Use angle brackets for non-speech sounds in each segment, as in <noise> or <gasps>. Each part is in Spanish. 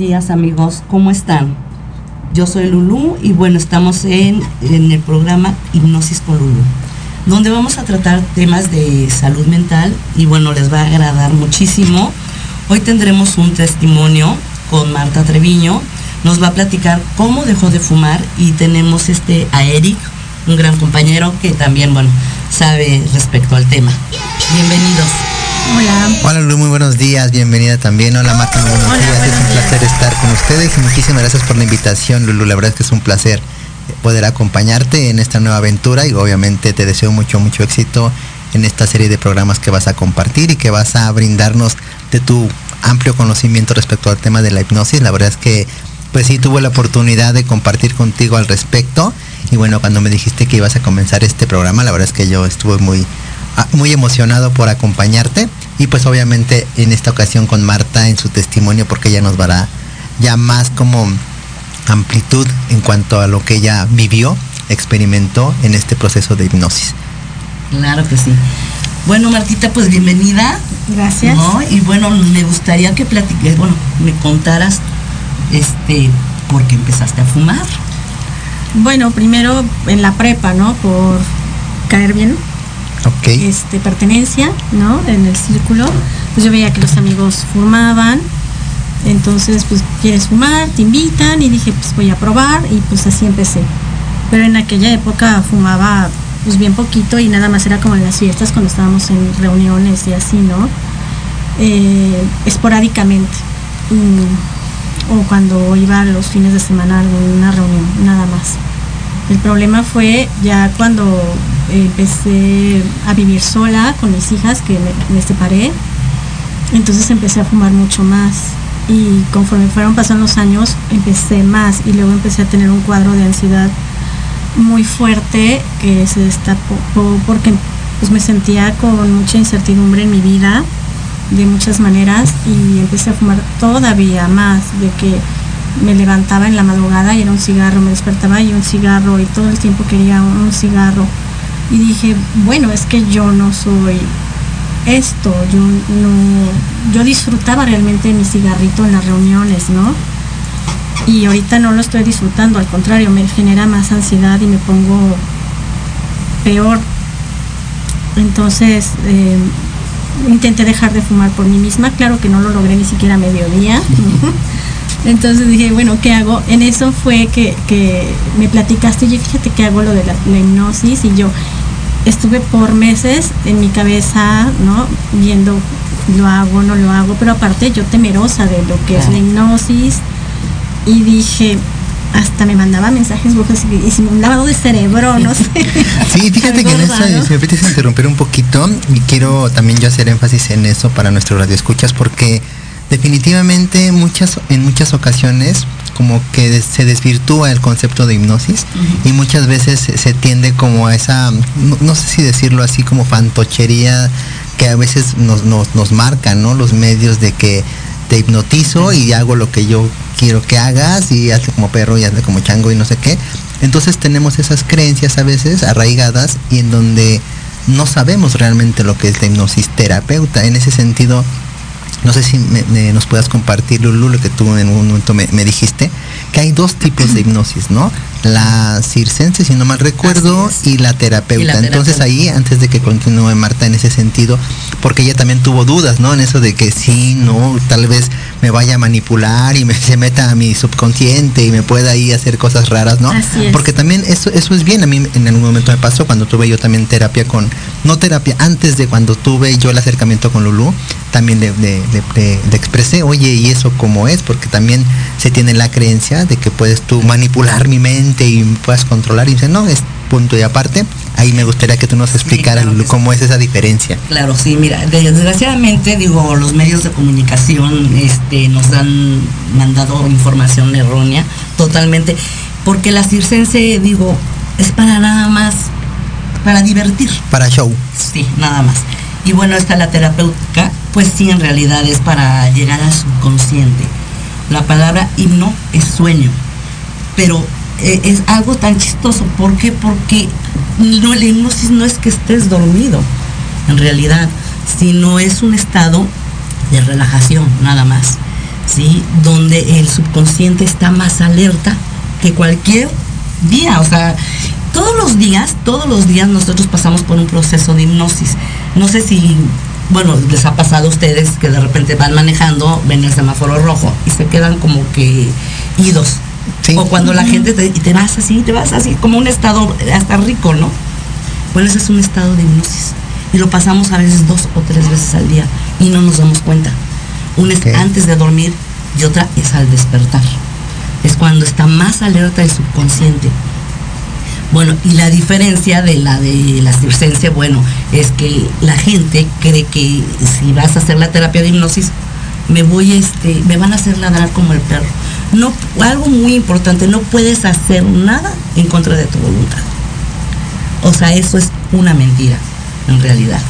Días amigos, ¿cómo están? Yo soy Lulú y bueno, estamos en, en, el programa Hipnosis con Lulú, donde vamos a tratar temas de salud mental y bueno, les va a agradar muchísimo. Hoy tendremos un testimonio con Marta Treviño, nos va a platicar cómo dejó de fumar y tenemos este a Eric, un gran compañero que también, bueno, sabe respecto al tema. Bienvenidos. Hola. Hola Lulu, muy buenos días, bienvenida también. Hola Marta, muy buenos Hola, días. buenos es un días. placer estar con ustedes y muchísimas gracias por la invitación, Lulu. La verdad es que es un placer poder acompañarte en esta nueva aventura y obviamente te deseo mucho, mucho éxito en esta serie de programas que vas a compartir y que vas a brindarnos de tu amplio conocimiento respecto al tema de la hipnosis. La verdad es que pues sí tuve la oportunidad de compartir contigo al respecto y bueno, cuando me dijiste que ibas a comenzar este programa, la verdad es que yo estuve muy muy emocionado por acompañarte y pues obviamente en esta ocasión con Marta en su testimonio porque ella nos dará ya más como amplitud en cuanto a lo que ella vivió, experimentó en este proceso de hipnosis. Claro que sí. Bueno, Martita, pues bienvenida. Gracias. ¿no? Y bueno, me gustaría que platiques, bueno, me contaras este por qué empezaste a fumar. Bueno, primero en la prepa, ¿no? Por caer bien, Este, pertenencia, ¿no? En el círculo. Pues yo veía que los amigos fumaban. Entonces, pues, ¿quieres fumar? Te invitan y dije, pues voy a probar y pues así empecé. Pero en aquella época fumaba pues bien poquito y nada más era como en las fiestas cuando estábamos en reuniones y así, ¿no? Eh, esporádicamente. Mm, o cuando iba los fines de semana alguna reunión, nada más. El problema fue ya cuando empecé a vivir sola con mis hijas, que me, separé, entonces empecé a fumar mucho más. Y conforme fueron pasando los años, empecé más y luego empecé a tener un cuadro de ansiedad muy fuerte que se destapó porque pues me sentía con mucha incertidumbre en mi vida de muchas maneras y empecé a fumar todavía más de que me levantaba en la madrugada y era un cigarro, me despertaba y un cigarro y todo el tiempo quería un, cigarro y dije, bueno, es que yo no soy esto, yo no, yo disfrutaba realmente mi cigarrito en las reuniones, ¿no? Y ahorita no lo estoy disfrutando, al contrario, me genera más ansiedad y me pongo peor. Entonces, eh, intenté dejar de fumar por mí misma, claro que no lo logré ni siquiera a mediodía. <laughs> Entonces dije, bueno, ¿qué hago? En eso fue que, que me platicaste, oye, fíjate que hago lo de la, la hipnosis y yo estuve por meses en mi cabeza, ¿no? Viendo, lo hago, no lo hago, pero aparte yo temerosa de lo que es la hipnosis y dije, hasta me mandaba mensajes brujos y, y un lavado de cerebro, no sé. <laughs> Sí, fíjate que en eso, si me permites interrumpir un poquito, y quiero también yo hacer énfasis en eso para nuestro radio escuchas, porque definitivamente muchas, en muchas ocasiones como que se desvirtúa el concepto de hipnosis y muchas veces se, tiende como a esa, no, no sé si decirlo así, como fantochería que a veces nos, nos, nos marcan, ¿no? Los medios de que te hipnotizo y hago lo que yo quiero que hagas y hazle como perro y hazle como chango y no sé qué. Entonces tenemos esas creencias a veces arraigadas y en donde no sabemos realmente lo que es la hipnosis terapeuta. En ese sentido, no sé si me- nos puedas compartir, Lulu, lo que tú en un momento me, me dijiste, que hay dos tipos de hipnosis, ¿no? La circense, si no mal recuerdo, y la terapeuta. Y la Entonces terapeuta. ahí, antes de que continúe Marta en ese sentido, porque ella también tuvo dudas, ¿no? En eso de que sí, no, tal vez me vaya a manipular y me se meta a mi subconsciente y me pueda ahí hacer cosas raras, ¿no? Así es. Porque también eso, eso es bien. A mí en algún momento me pasó cuando tuve yo también terapia con, no terapia, antes de cuando tuve yo el acercamiento con Lulu, también le, le- le- le- le expresé, oye, ¿y eso cómo es? Porque también se tiene la creencia de que puedes tú manipular mi mente y me puedas controlar. Y dice, no, es punto y aparte. Ahí me gustaría que tú nos explicaras, claro sí. cómo es esa diferencia. Claro, sí, mira, desgraciadamente, digo, los medios de comunicación este, nos han mandado información errónea totalmente, porque la circense, digo, es para nada más, para divertir, Para show. sí, nada más. Y bueno, esta la terapéutica, pues sí, en realidad es para llegar al subconsciente. La palabra himno es sueño, pero eh, es algo tan chistoso. ¿Por qué? Porque la hipnosis no es que estés dormido, en realidad, sino es un estado de relajación, nada más. ¿Sí? Donde el subconsciente está más alerta que cualquier día. O sea, todos los días, todos los días nosotros pasamos por un proceso de hipnosis. No sé si, bueno, les ha pasado a ustedes que de repente van manejando, ven el semáforo rojo y se quedan como que idos. Sí. O cuando la gente te, y te vas así, te vas así, como un estado hasta rico, ¿no? Bueno, ese es un estado de hipnosis. Y lo pasamos a veces dos o tres veces al día y no nos damos cuenta. Una es antes de dormir y otra es al despertar. Es cuando está más alerta el subconsciente. Bueno, y la diferencia de la de la circense, bueno, es que la gente cree que si vas a hacer la terapia de hipnosis, me voy, este, me van a hacer ladrar como el perro. No, algo muy importante, no puedes hacer nada en contra de tu voluntad. O sea, eso es una mentira, en realidad,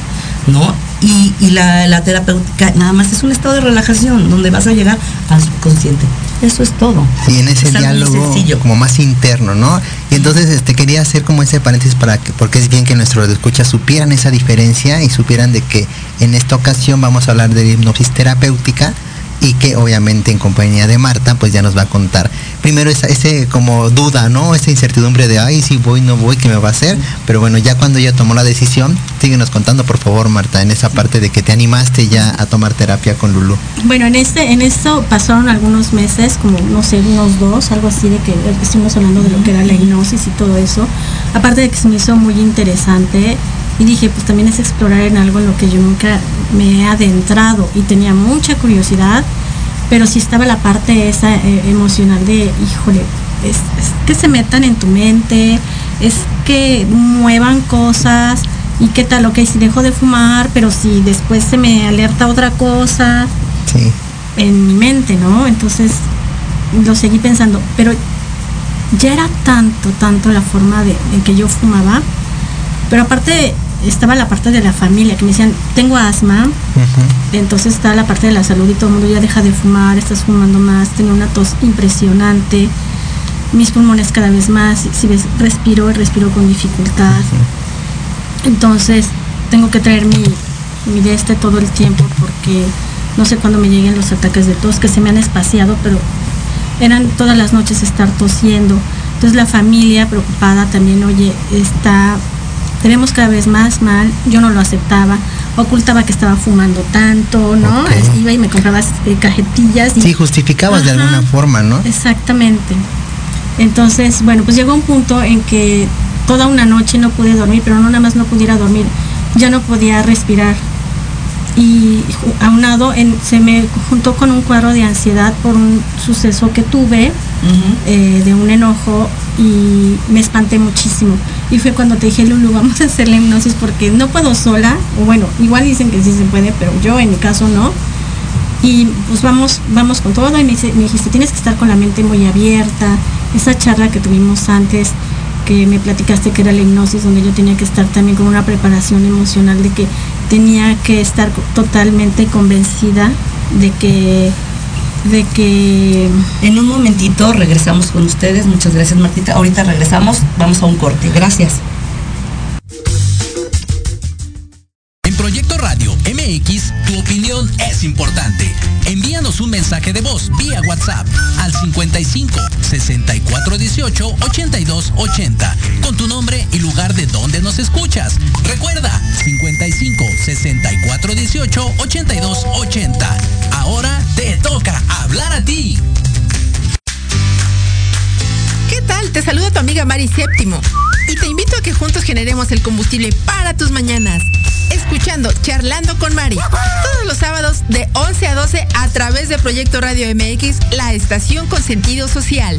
¿no? Y, y la, la terapéutica nada más es un estado de relajación donde vas a llegar al subconsciente. Eso es todo. Y en ese Es diálogo como más interno, ¿no? Y entonces este quería hacer como ese paréntesis para que, porque es bien que nuestros escuchas supieran esa diferencia y supieran de que en esta ocasión vamos a hablar de hipnosis terapéutica y que obviamente en compañía de Marta pues ya nos va a contar primero esa ese como duda no esa incertidumbre de ay si voy no voy qué me va a hacer pero bueno ya cuando ella tomó la decisión síguenos contando por favor Marta en esa parte de que te animaste ya a tomar terapia con Lulu. Bueno, en este, en esto pasaron algunos meses, como no sé, unos dos, algo así de que estuvimos hablando de lo que era la hipnosis y todo eso. Aparte de que se me hizo muy interesante y dije, pues también es explorar en algo en lo que yo nunca me he adentrado y tenía mucha curiosidad, pero sí estaba la parte esa eh, emocional de, híjole, es, es que se metan en tu mente, es que muevan cosas y qué tal, ok, si dejo de fumar, pero si después se me alerta otra cosa, sí en mi mente, ¿no? Entonces lo seguí pensando, pero ya era tanto, tanto la forma de, en que yo fumaba, pero aparte estaba la parte de la familia que me decían, tengo asma, entonces está la parte de la salud y todo el mundo ya deja de fumar, estás fumando más, tenía una tos impresionante, mis pulmones cada vez más, si ves, respiro, respiro con dificultad. Entonces tengo que traer mi, mi de este todo el tiempo porque no sé cuándo me lleguen los ataques de tos que se me han espaciado, pero eran todas las noches estar tosiendo. Entonces la familia preocupada también, oye, está, tenemos cada vez más mal, yo no lo aceptaba, ocultaba que estaba fumando tanto, ¿no? Ok. Es- Iba y me compraba eh, cajetillas. Y, sí justificabas de alguna forma no Exactamente. Entonces, bueno, pues llegó un punto en que toda una noche no pude dormir, pero no nada más no pudiera dormir, ya no podía respirar. Y aunado, en, se me juntó con un cuadro de ansiedad por un suceso que tuve, eh, de un enojo, y me espanté muchísimo. Y fue cuando te dije, Lulu, vamos a hacer la hipnosis porque no puedo sola, o bueno, igual dicen que sí se puede, pero yo en mi caso no. Y pues vamos, vamos con todo y me, me dijiste, tienes que estar con la mente muy abierta. Esa charla que tuvimos antes, que me platicaste que era la hipnosis, donde yo tenía que estar también con una preparación emocional de que tenía que estar totalmente convencida de que, de que En un momentito regresamos con ustedes. Muchas gracias, Martita. Ahorita regresamos. Vamos a un corte. Gracias. En Proyecto Radio MX, tu opinión es importante. Envíanos un mensaje de voz vía WhatsApp al 55 64 18 82 80 con tu nombre y lugar de donde nos escuchas. Recuerda 55 64 18 82 80. Ahora te toca hablar a ti. ¿Qué tal? Te saluda tu amiga Mari Séptimo y te invito a que juntos generemos el combustible para tus mañanas. Escuchando Charlando con Mari todos los sábados de 11 a 12 a través de Proyecto Radio MX, la estación con sentido social.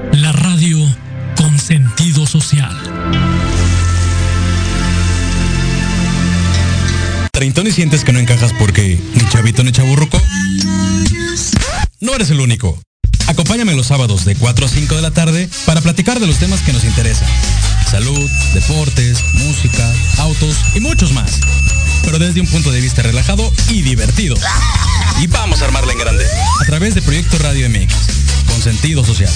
Y sientes que no encajas porque ni chavito ni chaburruco. No eres el único. Acompáñame los sábados de 4 a 5 de la tarde para platicar de los temas que nos interesan. Salud, deportes, música, autos y muchos más. Pero desde un punto de vista relajado y divertido. Y vamos a armarla en grande. A través de Proyecto Radio MX. Con sentido social.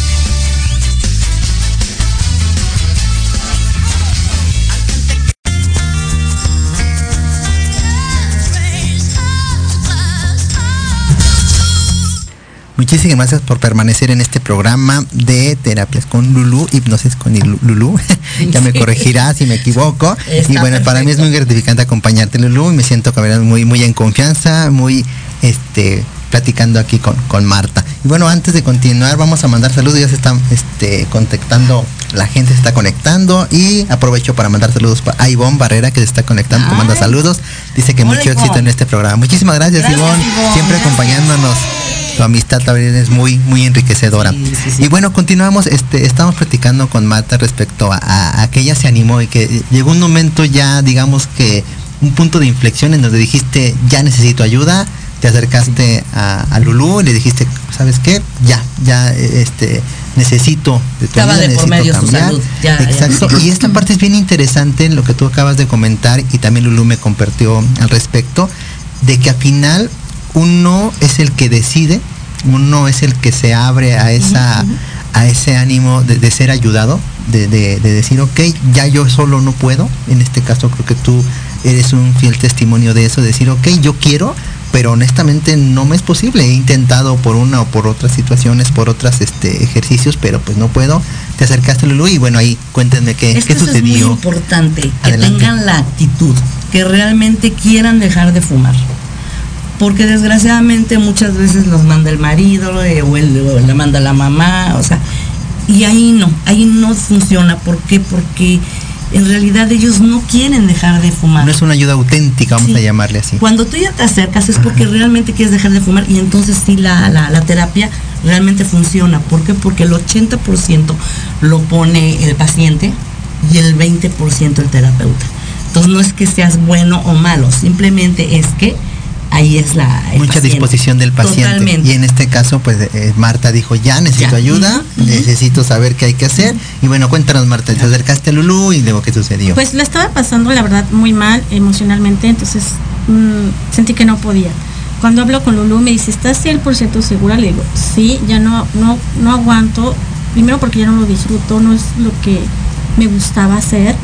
Muchísimas gracias por permanecer en este programa de terapias con Lulu, hipnosis con Lulu. <laughs> ya me corregirá si me equivoco. Está y bueno, para mí es muy gratificante acompañarte, Lulu, y me siento muy, muy en confianza, muy este platicando aquí con, con Marta. Y bueno, antes de continuar, vamos a mandar saludos, ya se están este, contactando, la gente se está conectando y aprovecho para mandar saludos a Ivonne Barrera que se está conectando, que manda saludos, dice que Hola, mucho éxito en este programa. Muchísimas gracias, Gracias, Ivonne, Ivonne, siempre gracias. acompañándonos tu amistad también es muy muy enriquecedora Sí, sí, sí. y bueno continuamos este estamos platicando con Marta respecto a, a- a que ella se animó y que llegó un momento ya digamos que un punto de inflexión en donde dijiste ya necesito ayuda te acercaste a, a Lulú y le dijiste sabes qué ya ya este necesito de tu ayuda, de por necesito medio su cambiar". salud, ya, ya. exacto y esta parte es bien interesante lo que tú acabas de comentar y también Lulú me compartió al respecto de que al final uno es el que decide, uno es el que se abre a esa a ese ánimo de, de ser ayudado, de, de- de decir, ok, ya yo solo no puedo. En este caso creo que tú eres un fiel testimonio de eso, de decir, ok, yo quiero, pero honestamente no me es posible. He intentado por una o por otras situaciones, por otros este, ejercicios, pero pues no puedo. Te acercaste, Lulu, y bueno, ahí cuéntenme qué, Es qué eso es muy sucedió. importante, que tengan la actitud, que realmente quieran dejar de fumar. Porque desgraciadamente muchas veces los manda el marido eh, o, el, o le manda la mamá, o sea, y ahí no, ahí no funciona. ¿Por qué? Porque en realidad ellos no quieren dejar de fumar. No es una ayuda auténtica, vamos Sí. a llamarle así. Cuando tú ya te acercas es porque realmente quieres dejar de fumar y entonces sí la, la, la terapia realmente funciona. ¿Por qué? Porque el 80% lo pone el paciente y el 20% el terapeuta. Entonces no es que seas bueno o malo, simplemente es que ahí es la... mucha paciente. disposición del paciente. Totalmente. Y en este caso, pues eh, Marta dijo, ya necesito Ya. ayuda, necesito saber qué hay que hacer. Y bueno, cuéntanos Marta, te acercaste a Lulú y luego qué sucedió. Pues la estaba pasando, la verdad, muy mal emocionalmente, entonces mm, sentí que no podía. Cuando hablo con Lulu me dice, ¿estás 100% segura? Le digo, sí, ya no, no, no aguanto. Primero porque ya no lo disfruto, no es lo que me gustaba hacer.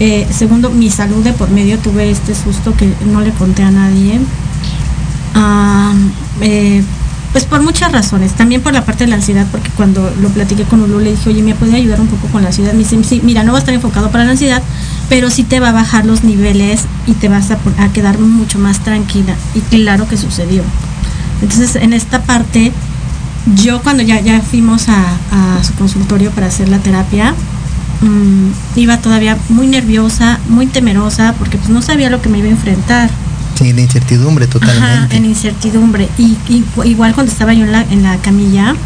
Eh, segundo, mi salud de por medio, tuve este susto que no le conté a nadie. Ah, eh, Pues por muchas razones, también por la parte de la ansiedad, porque cuando lo platiqué con Ulu le dije, oye, ¿me puede ayudar un poco con la ansiedad? Me dice, sí, mira, no va a estar enfocado para la ansiedad, pero sí te va a bajar los niveles y te vas a, quedar mucho más tranquila. Y claro que sucedió. Entonces, en esta parte, yo cuando ya, fuimos a su consultorio para hacer la terapia, mmm, iba todavía muy nerviosa, muy temerosa, porque pues no sabía lo que me iba a enfrentar. Sí, la incertidumbre totalmente. Ajá, en incertidumbre. Y, y, igual cuando estaba yo en la, en la camilla,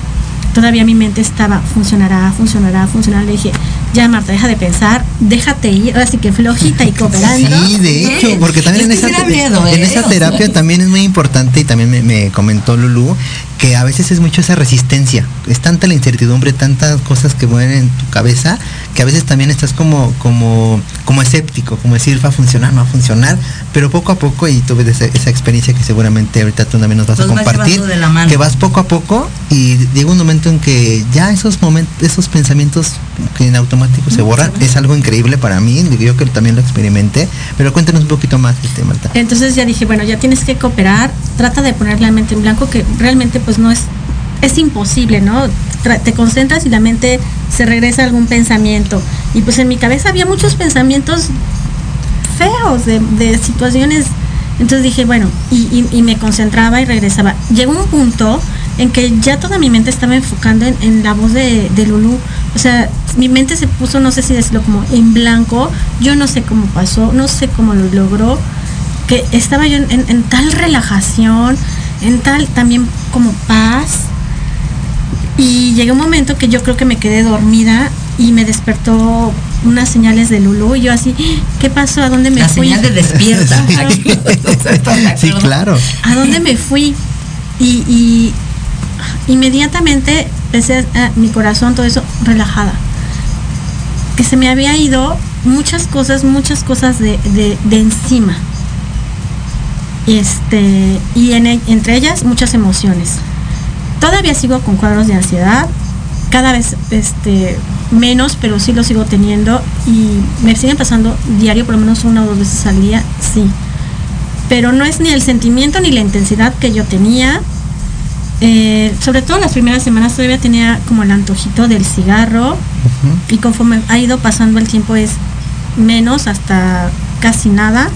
todavía mi mente estaba, funcionará, funcionará, funcionará. Le dije, ya Marta, deja de pensar, déjate ir, así que flojita y <laughs> cooperando. Sí, de hecho, porque también en, esa, miedo, en ¿eh? esa terapia también es muy importante y también me, me comentó Lulu que a veces es mucho esa resistencia, es tanta la incertidumbre, tantas cosas que mueven en tu cabeza, que a veces también estás como, como, como escéptico, como decir va a funcionar, no va a funcionar, pero poco a poco, y tuve esa, esa experiencia que seguramente ahorita tú también nos vas a compartir, llevando de la mano. que vas poco a poco y llega un momento en que ya esos momentos, esos pensamientos que en automático se borran, es algo increíble para mí, yo que también lo experimenté, pero cuéntanos un poquito más este Marta. Entonces ya dije, bueno, ya tienes que cooperar, trata de poner la mente en blanco, que realmente pues no es, es imposible, ¿no? Te concentras y la mente se regresa a algún pensamiento. Y pues en mi cabeza había muchos pensamientos feos de, situaciones. Entonces dije, bueno, y, me concentraba y regresaba. Llegó un punto en que ya toda mi mente estaba enfocando en, la voz de, de Lulu. O sea, mi mente se puso, no sé si decirlo como en blanco. Yo no sé cómo pasó, no sé cómo lo logró. Que estaba yo en tal relajación, en tal también como paz. Y llegó un momento que yo creo que me quedé dormida y me despertó unas señales de Lulu. Y yo así, ¿qué pasó? ¿A dónde me La fui? señal de despierta. <laughs> Sí, claro. ¿A dónde me fui? Y, y inmediatamente empecé a, mi corazón, todo eso, relajada. Que se me había ido muchas cosas, muchas cosas de, de- de encima. Este, y en e- entre ellas muchas emociones. Todavía sigo con cuadros de ansiedad, cada vez este, menos, pero sí lo sigo teniendo y me siguen pasando diario, por lo menos una o dos veces al día, sí. Pero no es ni el sentimiento ni la intensidad que yo tenía. Eh, sobre todo las primeras semanas todavía tenía como el antojito del cigarro y conforme ha ido pasando el tiempo es menos hasta casi nada.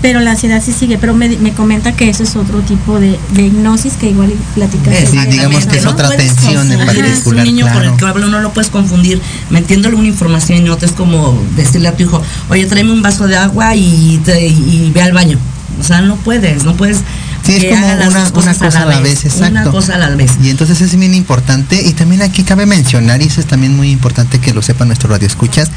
Pero la ansiedad sí sigue, pero me, me comenta que eso es otro tipo de, de hipnosis que igual platicas. Eh, Sí, digamos que es No otra tensión en particular, Es un niño con claro. el que hablo, no lo puedes confundir metiéndole una información y otra es como decirle a tu hijo, oye, tráeme un vaso de agua y, te- y ve al baño. O sea, no puedes, no puedes. Sí, es como una, cosa a la vez, exacto. Una cosa a la vez. Y entonces es bien importante, y también aquí cabe mencionar, y eso es también muy importante que lo sepa nuestro radio escuchas,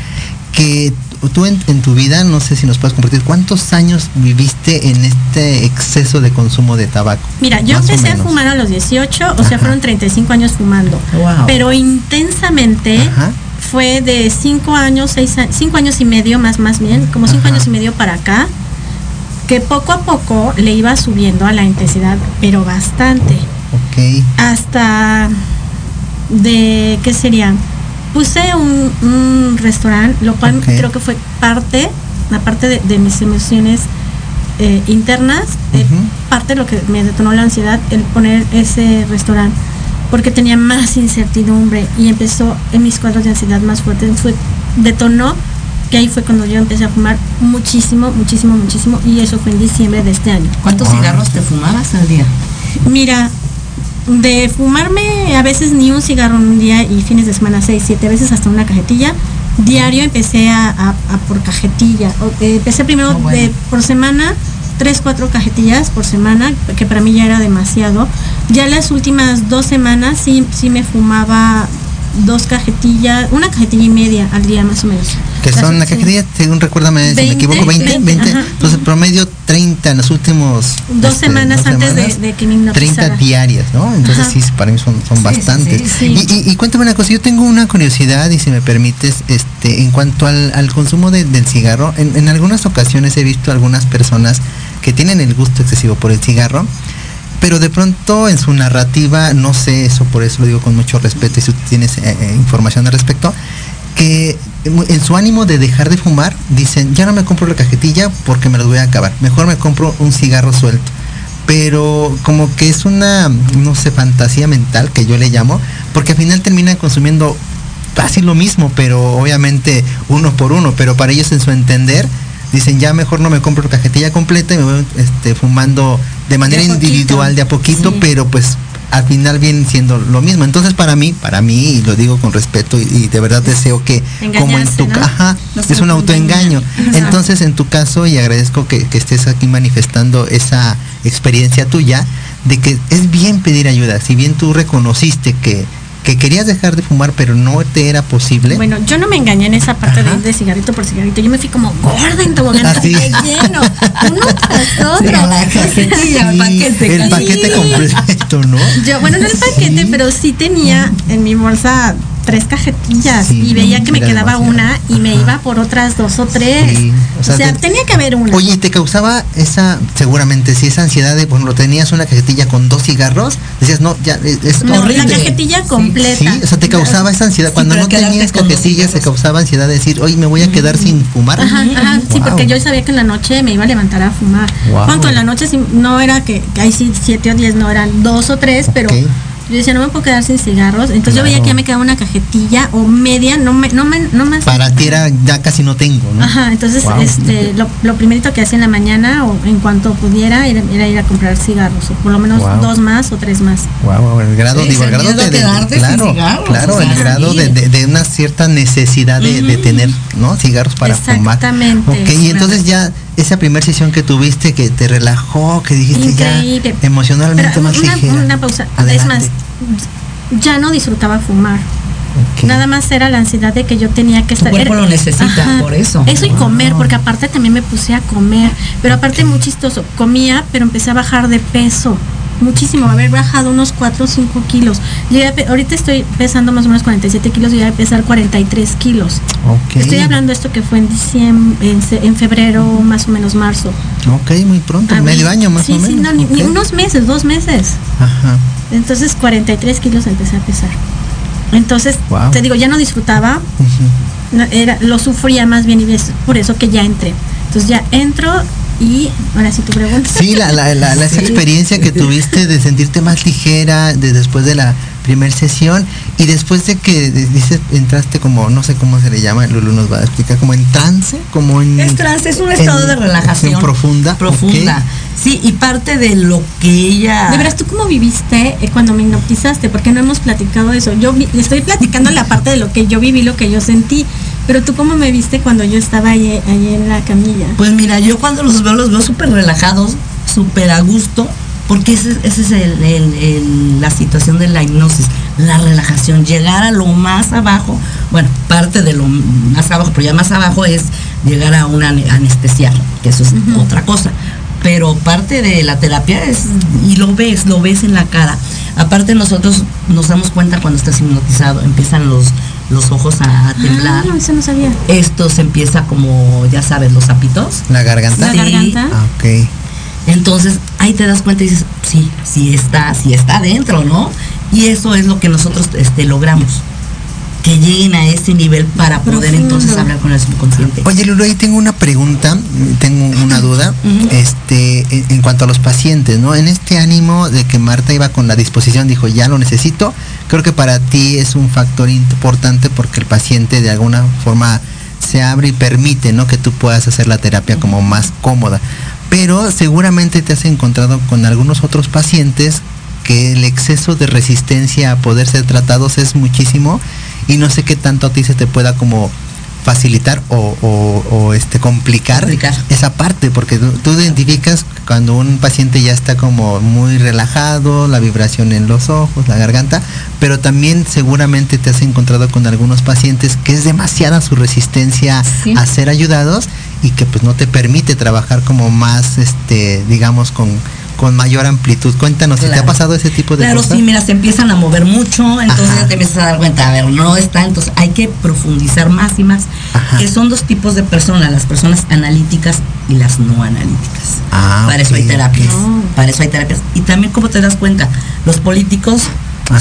que tú en, en tu vida, no sé si nos puedes compartir, ¿cuántos años viviste en este exceso de consumo de tabaco? Mira, yo empecé a fumar a los 18, o sea, fueron 35 años fumando. Wow. Pero intensamente Ajá. fue de 5 años, 6 5 años y medio más más bien, como 5 Ajá. años y medio para acá, que poco a poco le iba subiendo a la intensidad, pero bastante. Ok. Hasta de, ¿qué sería? Puse un, un restaurante, lo cual creo que fue parte, aparte de, de mis emociones eh, internas, eh, parte de lo que me detonó la ansiedad, el poner ese restaurante, porque tenía más incertidumbre y empezó en mis cuadros de ansiedad más fuertes, fue, detonó que ahí fue cuando yo empecé a fumar muchísimo, muchísimo, muchísimo, y eso fue en diciembre de este año. ¿Cuántos cigarros te fumabas al día? Mira, de fumarme a veces ni un cigarro en un día y fines de semana seis, siete veces hasta una cajetilla. Diario empecé a, a- a por cajetilla. O- eh, empecé primero Ah, bueno. de, por semana, tres, cuatro cajetillas por semana, que para mí ya era demasiado. Ya las últimas dos semanas sí, sí me fumaba dos cajetillas, una cajetilla y media al día más o menos. Que son la Sí. cajetilla, según recuérdame si me 20, equivoco, 20, 20. 20, ajá. Entonces, promedio 30 en los últimos Dos este, semanas dos antes de- semanas, de que me hipnotizara. 30 diarias, ¿no? Entonces, Ajá. sí, para mí son, son Sí, bastantes. sí, sí, sí. Y, y- y cuéntame una cosa, yo tengo una curiosidad, y si me permites, este, en cuanto al, al consumo de- del cigarro, en, en algunas ocasiones he visto algunas personas que tienen el gusto excesivo por el cigarro, pero de pronto en su narrativa, no sé eso, por eso lo digo con mucho respeto y si tú tienes eh, eh, información al respecto, que en su ánimo de dejar de fumar, dicen, ya no me compro la cajetilla porque me los voy a acabar, mejor me compro un cigarro suelto. pero como que es una, no sé, fantasía mental que yo le llamo, porque al final terminan consumiendo casi lo mismo, pero obviamente uno por uno, pero para ellos en su entender dicen ya mejor no me compro cajetilla completa y me voy este, fumando de manera individual de a poquito, pero pues al final viene siendo lo mismo. Entonces para mí, para mí, y lo digo con respeto y, de verdad deseo que como en tu caja es un autoengaño. Entonces en tu caso, y agradezco que, que estés aquí manifestando esa experiencia tuya, de que es bien pedir ayuda. Si bien tú reconociste que que querías dejar de fumar pero no te era posible. Bueno, yo no me engañé en esa parte de, cigarrito por cigarrito. Yo me fui como gorda en tobogán así lleno, uno tras otro. el paquete. El paquete completo, ¿no? Yo, bueno, no el paquete, pero sí tenía en mi bolsa tres cajetillas y veía que me quedaba una y me iba por otras dos o tres. O sea, tenía que haber una. Oye, ¿te causaba esa, seguramente, si esa ansiedad de, bueno, tenías una cajetilla con dos cigarros? Decías, no, ya es no, la cajetilla completa. Sí, o sea, te causaba esa ansiedad. Cuando no tenías cajetillas, se causaba ansiedad de decir, oye, me voy a quedar sin fumar. Ajá, ajá, sí, porque yo sabía que en la noche me iba a levantar a fumar. Cuando en la noche no era que, que hay siete o diez, no eran dos o tres, pero yo decía, no me puedo quedar sin cigarros. Entonces yo veía que ya me quedaba una cajetilla o media, no me, no me, no más. Para ti era, ya casi no tengo, ¿no? Ajá, entonces este, lo, lo primerito que hacía en la mañana o en cuanto pudiera era, ir a comprar cigarros, o por lo menos dos más o tres más. Wow, el grado, digo, el grado de, claro, claro, el grado de, de, una cierta necesidad de, de tener, ¿no? Cigarros para fumar. Exactamente. Ok, y entonces ya esa primera sesión que tuviste que te relajó, que dijiste ya emocionalmente más una, Una pausa. Es más, ya no disfrutaba fumar. Nada más era la ansiedad de que yo tenía que estar. Tu cuerpo lo necesita, por eso. Eso y comer, porque aparte también me puse a comer. Pero aparte muy chistoso, comía, pero empecé a bajar de peso muchísimo, haber bajado unos 4 o 5 kilos. ahorita estoy pesando más o menos 47 kilos y voy a pesar 43 kilos. Estoy hablando de esto que fue en diciembre, en, febrero, más o menos marzo. Ok, muy pronto, medio año más o menos. Sí, no, ni, unos meses, dos meses. Ajá. Entonces 43 kilos empecé a pesar. Entonces, te digo, ya no disfrutaba, era, lo sufría más bien y es por eso que ya entré. Entonces ya entro y ahora sí tu pregunta. Sí, la, la, la, esa <laughs> experiencia que tuviste de sentirte más ligera de después de la primera sesión y después de que dices entraste como no sé cómo se le llama Lulu nos va a explicar como en trance como en es trance es un estado de relajación. profunda profunda. sí y parte de lo que ella de veras tú cómo viviste eh, cuando me hipnotizaste porque no hemos platicado eso. Yo estoy platicando la parte de lo que yo viví lo que yo sentí pero tú cómo me viste cuando yo estaba ahí, en la camilla. Pues mira, yo cuando los veo, los veo súper relajados, súper a gusto, porque esa es el, la situación de la hipnosis, la relajación, llegar a lo más abajo, bueno, parte de lo más abajo, pero ya más abajo es llegar a una anestesia, que eso es otra cosa. Pero parte de la terapia es, y lo ves, lo ves en la cara. Aparte nosotros nos damos cuenta cuando estás hipnotizado, empiezan los, los ojos a, temblar. Ah, eso no sabía. Esto se empieza como, ya sabes, los zapitos. ¿La garganta? La garganta. Ah, ok. Entonces ahí te das cuenta y dices, sí, sí está, sí está dentro, ¿no? Y eso es lo que nosotros este, logramos que lleguen a ese nivel para poder entonces hablar con el subconsciente. Oye, Lulu, ahí tengo una pregunta, tengo una duda, este, en, cuanto a los pacientes, ¿no? En este ánimo de que Marta iba con la disposición, dijo, ya lo necesito, creo que para ti es un factor importante porque el paciente de alguna forma se abre y permite, ¿no? Que tú puedas hacer la terapia como más cómoda. Pero seguramente te has encontrado con algunos otros pacientes que el exceso de resistencia a poder ser tratados es muchísimo y no sé qué tanto a ti se te pueda como facilitar o, este complicar, esa parte porque tú, identificas cuando un paciente ya está como muy relajado la vibración en los ojos la garganta pero también seguramente te has encontrado con algunos pacientes que es demasiada su resistencia a ser ayudados y que pues no te permite trabajar como más este digamos con con mayor amplitud. Cuéntanos, si te ha pasado ese tipo de cosas. Claro, sí, mira, se empiezan a mover mucho, entonces ya te empiezas a dar cuenta, a ver, no está, entonces hay que profundizar más y más, que son dos tipos de personas, las personas analíticas y las no analíticas. Ah, para eso hay terapias, para eso hay terapias. Y también, como te das cuenta, los políticos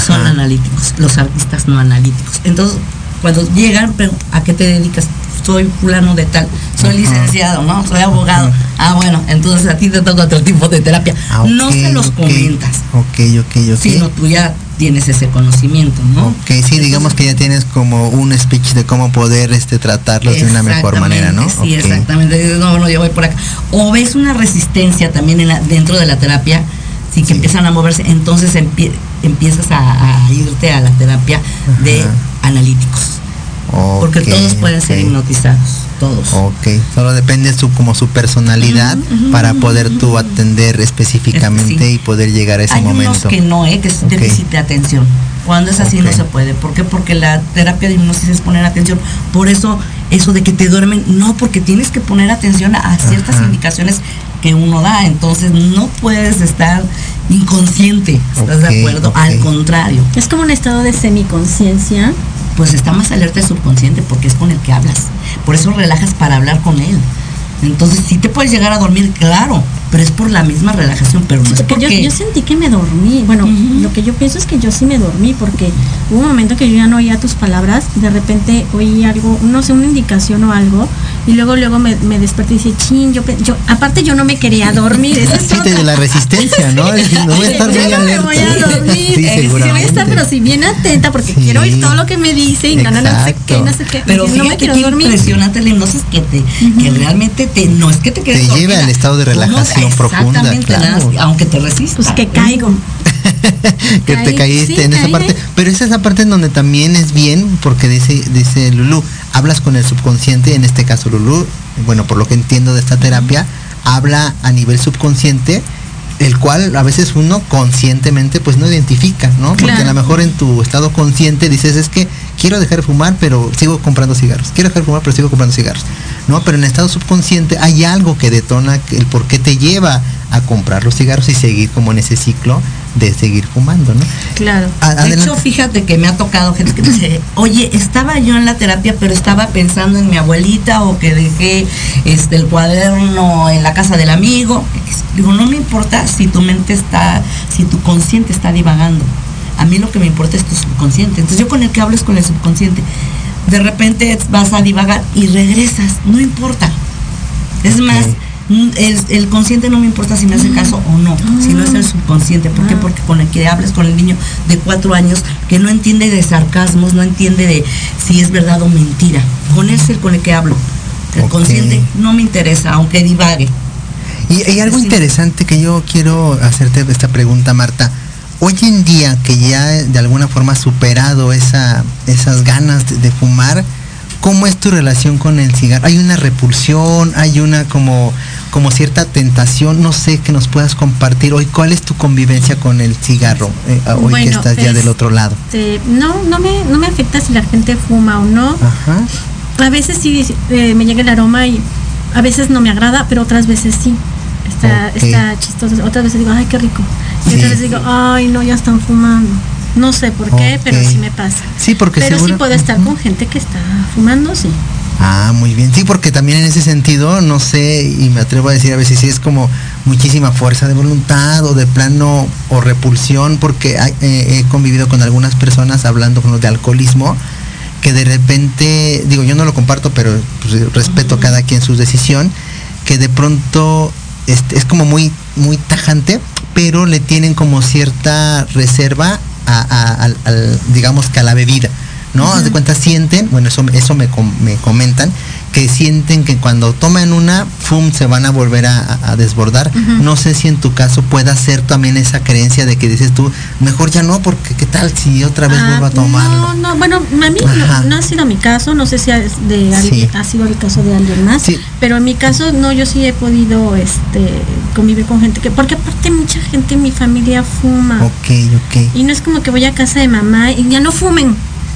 son analíticos, los artistas no analíticos. Entonces, cuando llegan, ¿a qué te dedicas? soy fulano de tal, soy licenciado, ¿no? Soy abogado. Ah, bueno, entonces a ti te toca otro tipo de terapia. Ah, no se los comentas, Ok, ok, ok. sino tú ya tienes ese conocimiento, ¿no? Ok, sí, digamos que ya tienes como un speech de cómo poder este tratarlos de una mejor manera, ¿no? Sí, Ok. exactamente. No, no, yo voy por acá. O ves una resistencia también en la- dentro de la terapia, sí que Sí. empiezan a moverse, entonces empie- empiezas a, a irte a la terapia de Analíticos. Porque todos pueden ser hipnotizados, todos. Ok, solo depende su como su personalidad para poder tú atender específicamente Sí. y poder llegar a ese Hay momento. unos que no, ¿eh? que es Ok. déficit de atención. Cuando es así no se puede. ¿Por qué? Porque la terapia de hipnosis es poner atención. Por eso, eso de que te duermen, no, porque tienes que poner atención a, a ciertas Ajá. indicaciones que uno da. Entonces no puedes estar inconsciente. ¿Estás de acuerdo? Al contrario, Es como un estado de semiconciencia. pues está más alerta el subconsciente porque es con el que hablas. Por eso relajas para hablar con él. Entonces sí te puedes llegar a dormir, claro, pero es por la misma relajación, pero no es Porque yo, yo sentí que me dormí. Bueno, lo que yo pienso es que yo sí me dormí porque hubo un momento que yo ya no oía tus palabras y de repente oí algo, no sé, una indicación o algo y luego luego me, me desperté y dije, chin, yo, yo aparte yo no me quería dormir. esa es Sí, otra. de la resistencia, ¿no? <laughs> Diciendo, voy a estar yo muy no me voy a dormir. Sí, eh, sí, voy a estar, pero sí bien atenta porque Sí. quiero oír todo lo que me dicen, y no, no, no sé qué, no sé qué. Pero no me fíjate quiero dormir. impresionante la hipnosis que te, que realmente te, no es que te quedes Te lleva al estado de ¿Cómo? Profunda, claro. aunque te resistas. Pues que caigo. <laughs> que te Caí, caíste sí, en esa caí parte. Pero esa es la parte en donde también es bien, porque dice, dice Lulu, hablas con el subconsciente, en este caso Lulu, bueno, por lo que entiendo de esta terapia, habla a nivel subconsciente, el cual a veces uno conscientemente pues no identifica, ¿no? Porque a lo mejor en tu estado consciente dices, es que quiero dejar de fumar, pero sigo comprando cigarros. Quiero dejar de fumar, pero sigo comprando cigarros. ¿No? Pero en el estado subconsciente hay algo que detona el por qué te lleva a comprar los cigarros y seguir como en ese ciclo de seguir fumando, ¿no? Claro. De hecho, fíjate que me ha tocado gente que me dice, oye, estaba yo en la terapia, pero estaba pensando en mi abuelita o que dejé este el cuaderno en la casa del amigo. Digo, no me importa si tu mente está, si tu consciente está divagando. A mí lo que me importa es tu subconsciente. Entonces yo con el que hablo es con el subconsciente. De repente vas a divagar y regresas, no importa. Es más, el, el consciente no me importa si me hace caso o no, sino es el subconsciente. ¿Por qué? Ah. Porque con el que hables con el niño de cuatro años que no entiende de sarcasmos, no entiende de si es verdad o mentira. Con él es el con el que hablo. El consciente no me interesa, aunque divague. Y hay algo interesante que yo quiero hacerte esta pregunta, Marta. Hoy en día que ya de alguna forma has superado esa, esas ganas de, de fumar, ¿cómo es tu relación con el cigarro? ¿Hay una repulsión? ¿Hay una como, como cierta tentación? No sé, que nos puedas compartir hoy. ¿Cuál es tu convivencia con el cigarro? eh, hoy que estás ya es- del otro lado. Este, no, no me, no me afecta si la gente fuma o no. Ajá. A veces sí eh, me llega el aroma y a veces no me agrada, pero otras veces sí. Está, está chistoso. Otras veces digo, ay, qué rico. Sí. veces digo, ay, no, ya están fumando. No sé por qué, pero sí me pasa. Sí, porque Pero sí puedo estar con gente que está fumando, sí. Ah, muy bien. Sí, porque también en ese sentido, no sé, y me atrevo a decir a veces sí es como muchísima fuerza de voluntad o de plano o repulsión, porque hay- eh, he convivido con algunas personas hablando con los de alcoholismo, que de repente, digo, yo no lo comparto, pero pues, respeto a cada quien su decisión, que de pronto este, es como muy, muy tajante, pero le tienen como cierta reserva a, digamos que a la bebida. ¿no? Haz de cuenta, sienten, bueno, eso, eso me, me comentan, que sienten que cuando toman una, ¡fum!, se van a volver a, desbordar. No sé si en tu caso pueda ser también esa creencia de que dices tú, mejor ya no, porque qué tal si otra vez Ah, vuelvo a tomarlo. No, no, bueno, a mí no, no ha sido mi caso, no sé si de alguien- Sí. ha sido el caso de alguien más, Sí. pero en mi caso no, yo sí he podido este convivir con gente que, porque aparte mucha gente en mi familia fuma. Ok, ok, Y no es como que voy a casa de mamá y ya no fumen.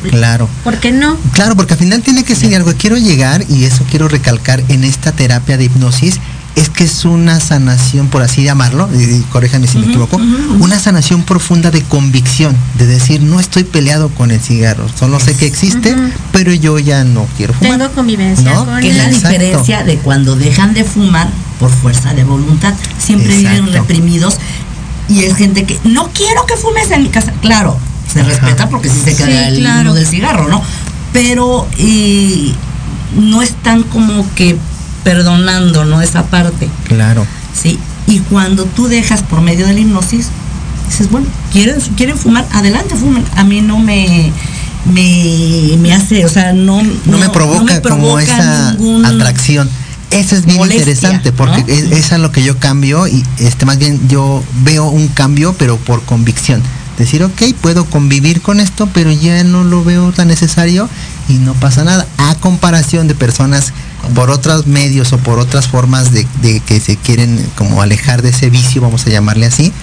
Claro. ¿Por qué no? Claro, porque al final tiene que ser algo. Quiero llegar, y eso quiero recalcar en esta terapia de hipnosis, es que es una sanación, por así llamarlo, y, y corríjame si me equivoco, una sanación profunda de convicción, de decir, no estoy peleado con el cigarro, solo sé que existe, pero yo ya no quiero fumar. Tengo convivencia ¿No? con Que es la. Exacto. diferencia de cuando dejan de fumar por fuerza de voluntad. Siempre viven reprimidos y es gente que no quiero que fumes en mi casa. Claro, se Ajá. respeta porque sí se queda Sí, el claro. humo del cigarro, ¿no? Pero eh, no están como que perdonando, ¿no? Esa parte. Claro. Sí. Y cuando tú dejas por medio de la hipnosis, dices, bueno, quieren, quieren fumar, adelante fumen. A mí no me, me, hace, o sea, no, no, me, provoca como esa atracción. Eso es bien interesante porque es, es, a lo que yo cambio y este más bien yo veo un cambio pero por convicción. Decir, ok, puedo convivir con esto, pero ya no lo veo tan necesario y no pasa nada. A comparación de personas por otros medios o por otras formas de, de que se quieren como alejar de ese vicio, vamos a llamarle así,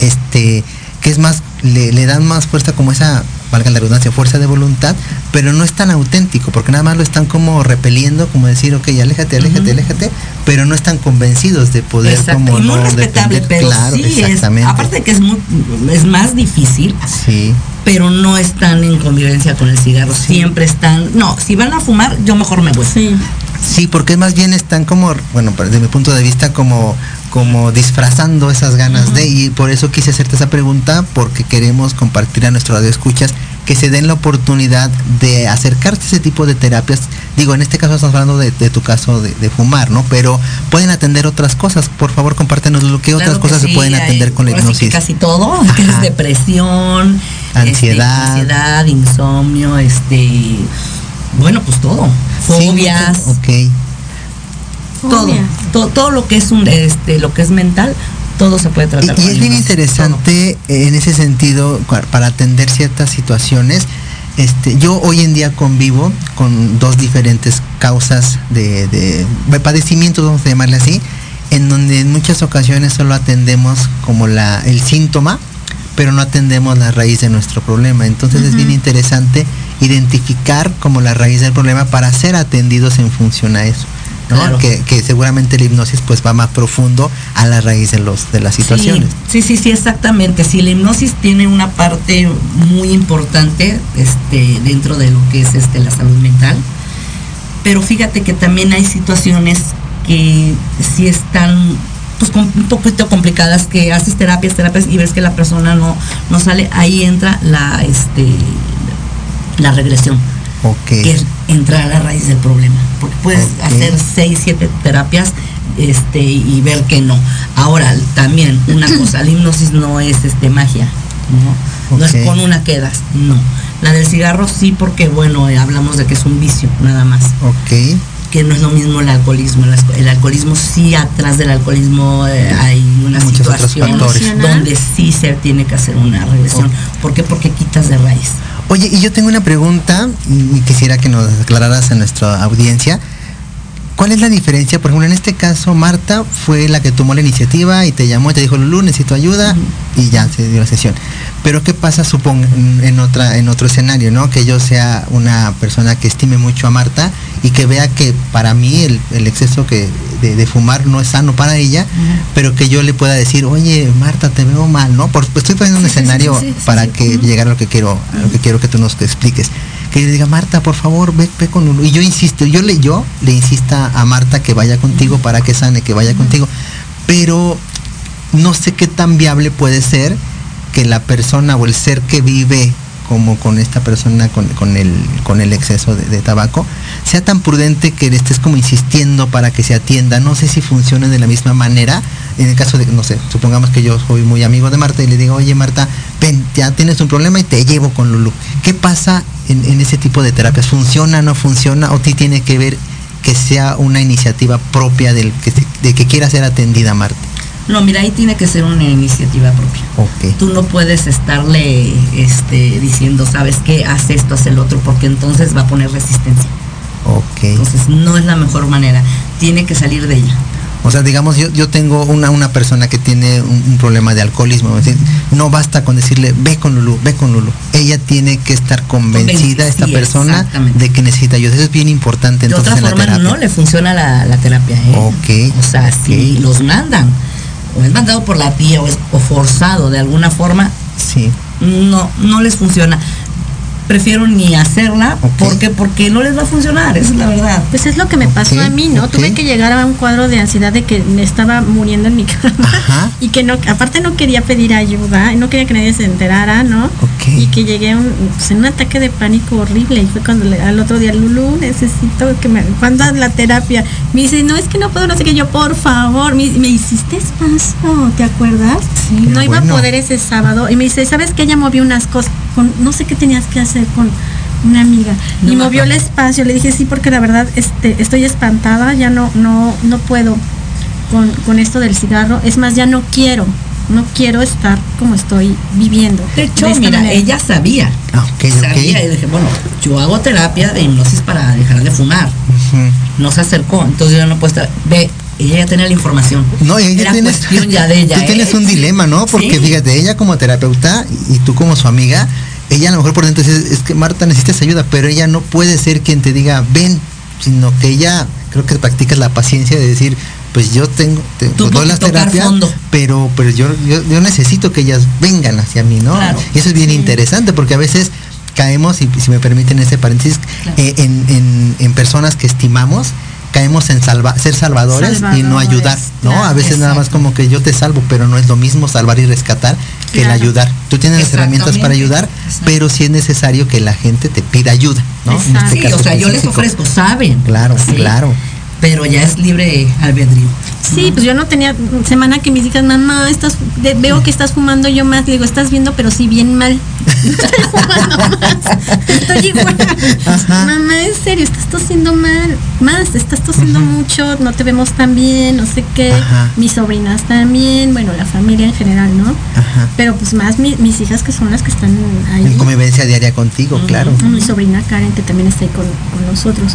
este, que es más, le, le dan más fuerza como esa valga la redundancia, fuerza de voluntad, pero no es tan auténtico, porque nada más lo están como repeliendo, como decir, ok, aléjate, aléjate, aléjate, pero no están convencidos de poder como no respetable, pero claro, sí exactamente. aparte que es es más difícil. Sí. Pero no están en convivencia con el cigarro, siempre están, no, si van a fumar, yo mejor me voy. Sí. Sí, porque más bien están como, bueno, desde mi punto de vista, como como disfrazando esas ganas de y por eso quise hacerte esa pregunta porque queremos compartir a nuestros escuchas que se den la oportunidad de acercarse a ese tipo de terapias. Digo, en este caso estamos hablando de, tu caso de, fumar, ¿no? Pero pueden atender otras cosas. Por favor, compártenos lo que otras cosas se pueden atender con la hipnosis. casi todo, es depresión, este, ansiedad, ansiedad, insomnio, este, bueno, pues todo, fobias. ok todo, todo, lo que es un, este, lo que es mental, todo se puede tratar. Y, es bien interesante en ese sentido para atender ciertas situaciones. Este, yo hoy en día convivo con dos diferentes causas de, de, padecimientos, vamos a llamarle así, en donde en muchas ocasiones solo atendemos como la, el síntoma, pero no atendemos la raíz de nuestro problema. Entonces es bien interesante identificar como la raíz del problema para ser atendidos en función a eso. Que, seguramente la hipnosis pues va más profundo a la raíz de los de las situaciones. Sí, sí, sí, exactamente. Sí, la hipnosis tiene una parte muy importante este, dentro de lo que es este, la salud mental. Pero fíjate que también hay situaciones que sí están pues un poquito complicadas que haces terapias, terapias y ves que la persona no, no sale, ahí entra la este la regresión que es entrar a la raíz del problema. Porque puedes hacer seis, siete terapias este, y ver que no. Ahora, también una <clears throat> cosa, la hipnosis no es este magia, ¿no? No es con una quedas, no. La del cigarro sí, porque bueno, eh, hablamos de que es un vicio, nada más. Ok. Que no es lo mismo el alcoholismo. El, alcoholismo sí, atrás del alcoholismo eh, hay una situación donde sí se tiene que hacer una regresión. ¿Por qué? Porque quitas de raíz. Oye, y yo tengo una pregunta y quisiera que nos aclararas a nuestra audiencia. ¿Cuál es la diferencia? Por ejemplo, en este caso, Marta fue la que tomó la iniciativa y te llamó y te dijo, Lulu, necesito ayuda y ya se dio la sesión. Pero ¿qué pasa, supongo, en, otra, en otro escenario, ¿no? Que yo sea una persona que estime mucho a Marta y que vea que para mí el, exceso que de, fumar no es sano para ella, pero que yo le pueda decir, oye, Marta, te veo mal, ¿no? Por, estoy poniendo un escenario para que llegar a lo que quiero, a lo que quiero que tú nos expliques. Que le diga, Marta, por favor, ve, ve con Lulu. Y yo insisto, yo le, yo le insista a Marta que vaya contigo para que sane, que vaya contigo. Pero no sé qué tan viable puede ser que la persona o el ser que vive como con esta persona con, el, con el exceso de, tabaco, sea tan prudente que le estés como insistiendo para que se atienda. No sé si funciona de la misma manera. En el caso de, no sé, supongamos que yo soy muy amigo de Marta y le digo, oye Marta, ven, ya tienes un problema y te llevo con Lulu. ¿Qué pasa en, ese tipo de terapias? ¿Funciona, no funciona? ¿O ti tiene que ver que sea una iniciativa propia del que, de que quiera ser atendida Marta? No, mira, ahí tiene que ser una iniciativa propia. Okay. Tú no puedes estarle este, diciendo, ¿sabes qué? Haz esto, haz el otro, porque entonces va a poner resistencia. Ok. Entonces no es la mejor manera. Tiene que salir de ella. O sea, digamos, yo, yo tengo una, una persona que tiene un, problema de alcoholismo. no basta con decirle, ve con Lulu, ve con Lulu. Ella tiene que estar convencida, esta persona, de que necesita ayuda. Eso es bien importante. Entonces, de otra forma, no le funciona la, terapia. ¿eh? Ok. O sea, si los mandan o es mandado por la tía o, es, forzado de alguna forma, sí. no, no les funciona. Prefiero ni hacerla. porque Porque no les va a funcionar, esa es la verdad. Pues es lo que me pasó a mí, ¿no? Tuve que llegar a un cuadro de ansiedad de que me estaba muriendo en mi <laughs> cama y que no, aparte no quería pedir ayuda, no quería que nadie se enterara, ¿no? Y que llegué un, pues, en un ataque de pánico horrible y fue cuando le, al otro día, Lulu, necesito que me, cuando la terapia, me dice, no, es que no puedo, no sé qué, yo, por favor, me, hiciste espacio, ¿te acuerdas? no iba a poder ese sábado y me dice, ¿sabes que Ella movió unas cosas, con, no sé qué tenías que hacer con una amiga y movió el espacio, le dije, sí, porque la verdad este, estoy espantada, ya no, no, no puedo con, con esto del cigarro, es más, ya no quiero, no quiero estar como estoy viviendo. De hecho, mira, ella sabía. Ah, sabía y dije, bueno, yo hago terapia de hipnosis para dejar de fumar. No se acercó, entonces yo no puedo estar. Ve, ella ya tenía la información. No, ella Era tienes, cuestión ya de ella. Tú tienes ¿eh? un dilema, ¿no? Porque fíjate, ella como terapeuta y tú como su amiga, ella a lo mejor por dentro dice, es que Marta necesitas ayuda, pero ella no puede ser quien te diga, ven, sino que ella creo que practicas la paciencia de decir, pues yo tengo, tengo las terapias, pero, pero yo, yo, necesito que ellas vengan hacia mí, ¿no? Y eso es bien interesante porque a veces caemos, y si me permiten ese paréntesis, eh, en, personas que estimamos, caemos en salva, ser salvadores, y no ayudar, ¿no? a veces nada más como que yo te salvo, pero no es lo mismo salvar y rescatar que el ayudar. Tú tienes las herramientas para ayudar, pero sí es necesario que la gente te pida ayuda, ¿no? Este sí, o sea, yo les ofrezco, saben. Claro, claro pero ya es libre albedrío. Sí, pues yo no tenía semana que me digan, mamá, estás, veo que estás fumando yo más. Le digo, estás viendo, pero sí bien mal. <laughs> Estoy fumando más. Estoy igual. Mamá, en serio, estás tosiendo mal. Más, estás tosiendo mucho, no te vemos tan bien, no sé qué. Mis sobrinas también, bueno, la familia en general, ¿no? Pero pues más mis hijas que son las que están ahí. En convivencia diaria contigo, claro. Mi sobrina Karen, que también está ahí con, con nosotros.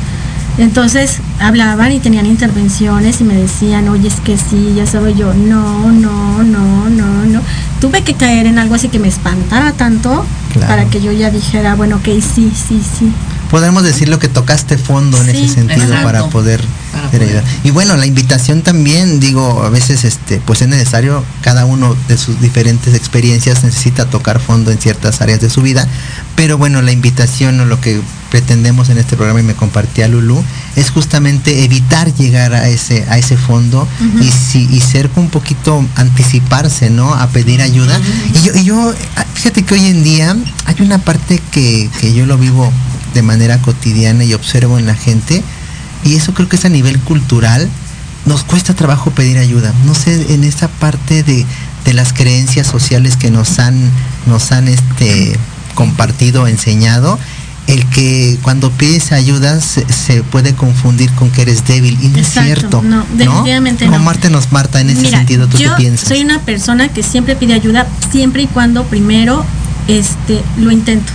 Entonces hablaban y tenían intervenciones y me decían, oye, es que sí, ya sabía yo, no, no, no, no, no. Tuve que caer en algo así que me espantara tanto para que yo ya dijera, bueno, ok, sí, sí, sí. Podemos decir lo que tocaste fondo en ese sentido para poder, Y bueno, la invitación también, digo, a veces este, pues es necesario, cada uno de sus diferentes experiencias necesita tocar fondo en ciertas áreas de su vida, pero bueno, la invitación o lo que pretendemos en este programa y me compartía Lulu, es justamente evitar llegar a ese, a ese fondo y, si, y ser un poquito anticiparse, ¿no? A pedir ayuda. y, yo, y yo, ah, fíjate que hoy en día hay una parte que, que yo lo vivo de manera cotidiana y observo en la gente, y eso creo que es a nivel cultural, nos cuesta trabajo pedir ayuda. No sé, en esa parte de, de las creencias sociales que nos han, nos han este, compartido, enseñado, el que cuando pides ayuda se, puede confundir con que eres débil y no es cierto. No, definitivamente ¿no? Marta en ese sentido, ¿tú yo qué piensas? Soy una persona que siempre pide ayuda, siempre y cuando primero este, lo intento.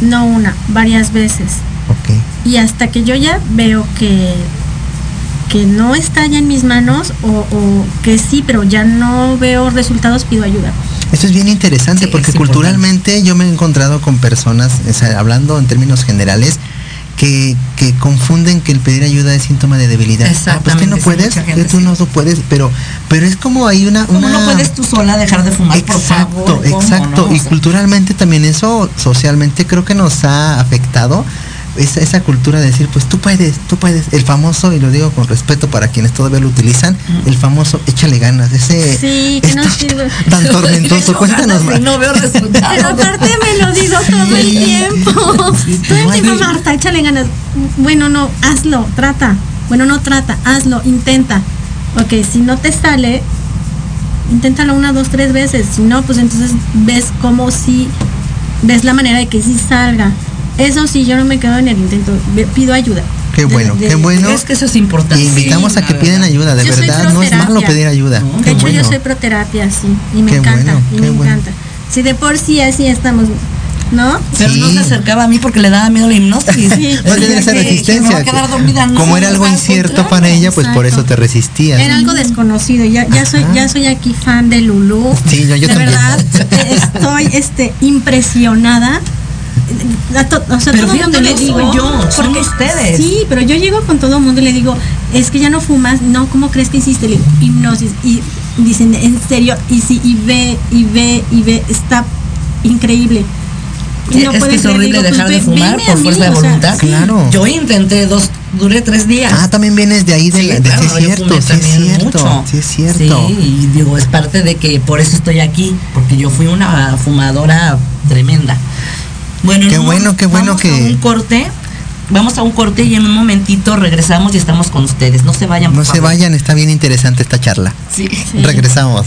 No una, varias veces. Y hasta que yo ya veo que, que no está ya en mis manos o, o que sí, pero ya no veo resultados, pido ayuda. Esto es bien interesante porque culturalmente yo me he encontrado con personas, hablando en términos generales, que, confunden que el pedir ayuda es síntoma de debilidad. Ah, pues que no puedes, que tú no lo puedes, pero, pero es como hay una, una... no puedes tú sola dejar de fumar, exacto, por favor? Exacto, y culturalmente también eso socialmente creo que nos ha afectado esa, esa cultura de decir, pues tú puedes, tú puedes. El famoso, y lo digo con respeto para quienes todavía lo utilizan, el famoso échale ganas. Ese sí, que no sirve. tan tormentoso. Cuéntanos más. No veo resultados. Pero aparte me lo digo todo el tiempo. todo el tiempo, Marta, échale ganas. Bueno, no, hazlo, trata. Bueno, no trata, hazlo, intenta. Ok, si no te sale, inténtalo una, dos, tres veces. Si no, pues entonces ves como si ves la manera de que sí salga. Eso sí, yo no me quedo en el intento, pido ayuda. Qué bueno, qué bueno. Es que eso es importante. invitamos a que piden ayuda, de verdad, no es malo pedir ayuda. de hecho, yo soy proterapia, sí, y me encanta, y me encanta. Si de por sí así estamos ¿no? Pero no se acercaba a mí porque le daba miedo la hipnosis. Sí. No tenía esa resistencia. Como era algo incierto para ella, pues por eso te resistías. Era algo desconocido. Ya, ya soy, ya soy aquí fan de Lulu. Sí, yo, yo de también. verdad, estoy este, impresionada o sea, pero todo mundo le digo yo, porque ustedes. Sí, pero yo llego con todo el mundo y le digo, es que ya no fumas, no, ¿cómo crees que hiciste? Le hipnosis. Y dicen, en serio, y sí, y ve, y ve, y ve, está increíble. Sí, es que es horrible pues, dejar de fumar por fuerza de voluntad. Claro. Yo intenté dos, duré tres días. Ah, también vienes de ahí, de, Sí, la- de- claro, sí cierto, sí es cierto, mucho. sí es cierto. Sí, y digo, es parte de que por eso estoy aquí, porque yo fui una fumadora tremenda. Bueno, en Qué un- bueno, qué bueno vamos que- A un corte, vamos a un corte y en un momentito regresamos y estamos con ustedes. No se vayan, por No se favor. vayan, está bien interesante esta charla. Sí. Regresamos.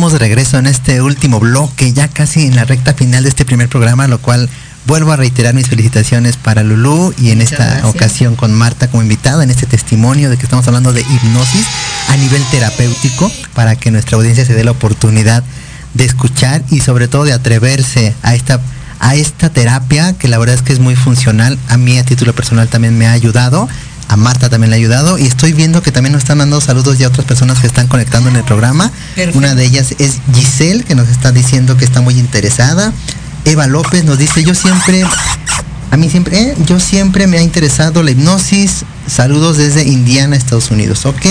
Estamos de regreso en este último bloque, ya casi en la recta final de este primer programa, lo cual vuelvo a reiterar mis felicitaciones para Lulú y en Muchas esta gracias. ocasión con Marta como invitada en este testimonio de que estamos hablando de hipnosis a nivel terapéutico para que nuestra audiencia se dé la oportunidad de escuchar y sobre todo de atreverse a esta a esta terapia que la verdad es que es muy funcional. A mí a título personal también me ha ayudado. A Marta también le ha ayudado y estoy viendo que también nos están dando saludos ya otras personas que están conectando en el programa. Perfecto. Una de ellas es Giselle, que nos está diciendo que está muy interesada. Eva López nos dice, yo siempre, a mí siempre, eh, yo siempre me ha interesado la hipnosis. Saludos desde Indiana, Estados Unidos. Ok.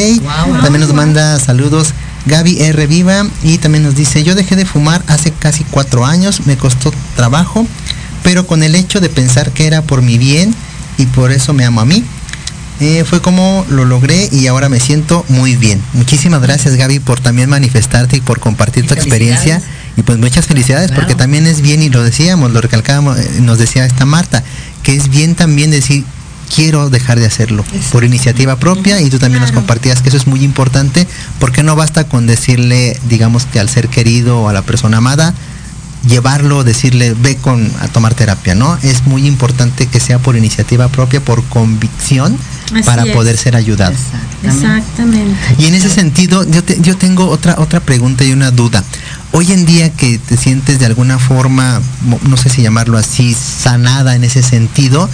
También nos manda saludos Gaby R. Viva y también nos dice, yo dejé de fumar hace casi cuatro años, me costó trabajo, pero con el hecho de pensar que era por mi bien y por eso me amo a mí, eh, fue como lo logré y ahora me siento muy bien. Muchísimas gracias Gaby por también manifestarte y por compartir tu experiencia. Y pues muchas felicidades porque también es bien, y lo decíamos, lo recalcábamos, eh, nos decía esta Marta, que es bien también decir, quiero dejar de hacerlo por iniciativa propia y tú también nos compartías que eso es muy importante porque no basta con decirle, digamos que al ser querido o a la persona amada, llevarlo, decirle, ve con a tomar terapia, ¿no? Es muy importante que sea por iniciativa propia, por convicción, Así para es. poder ser ayudado. Exactamente. Y en ese sentido, yo, te- yo tengo otra, otra pregunta y una duda. Hoy en día que te sientes de alguna forma, no sé si llamarlo así, sanada en ese sentido,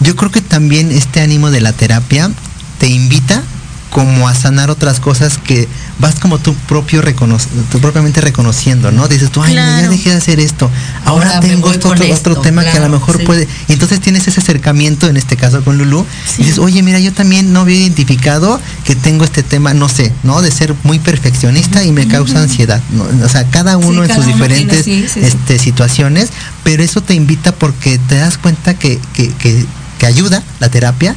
yo creo que también este ánimo de la terapia te invita como a sanar otras cosas que vas como tú propio recono tú propiamente reconociendo, ¿no? Dices tú, ay, no, ya Claro. dejé de hacer esto. Ahora, tengo esto, otro, esto, otro tema que a claro, lo mejor sí. puede. Y entonces tienes ese acercamiento, en este caso con Lulu, y dices, oye, mira, yo también no había identificado que tengo este tema, no sé, ¿no? De ser muy perfeccionista y me causa ansiedad. ¿no? O sea, cada uno en cada sus uno diferentes este, situaciones, pero eso te invita porque te das cuenta que, que, que, que ayuda la terapia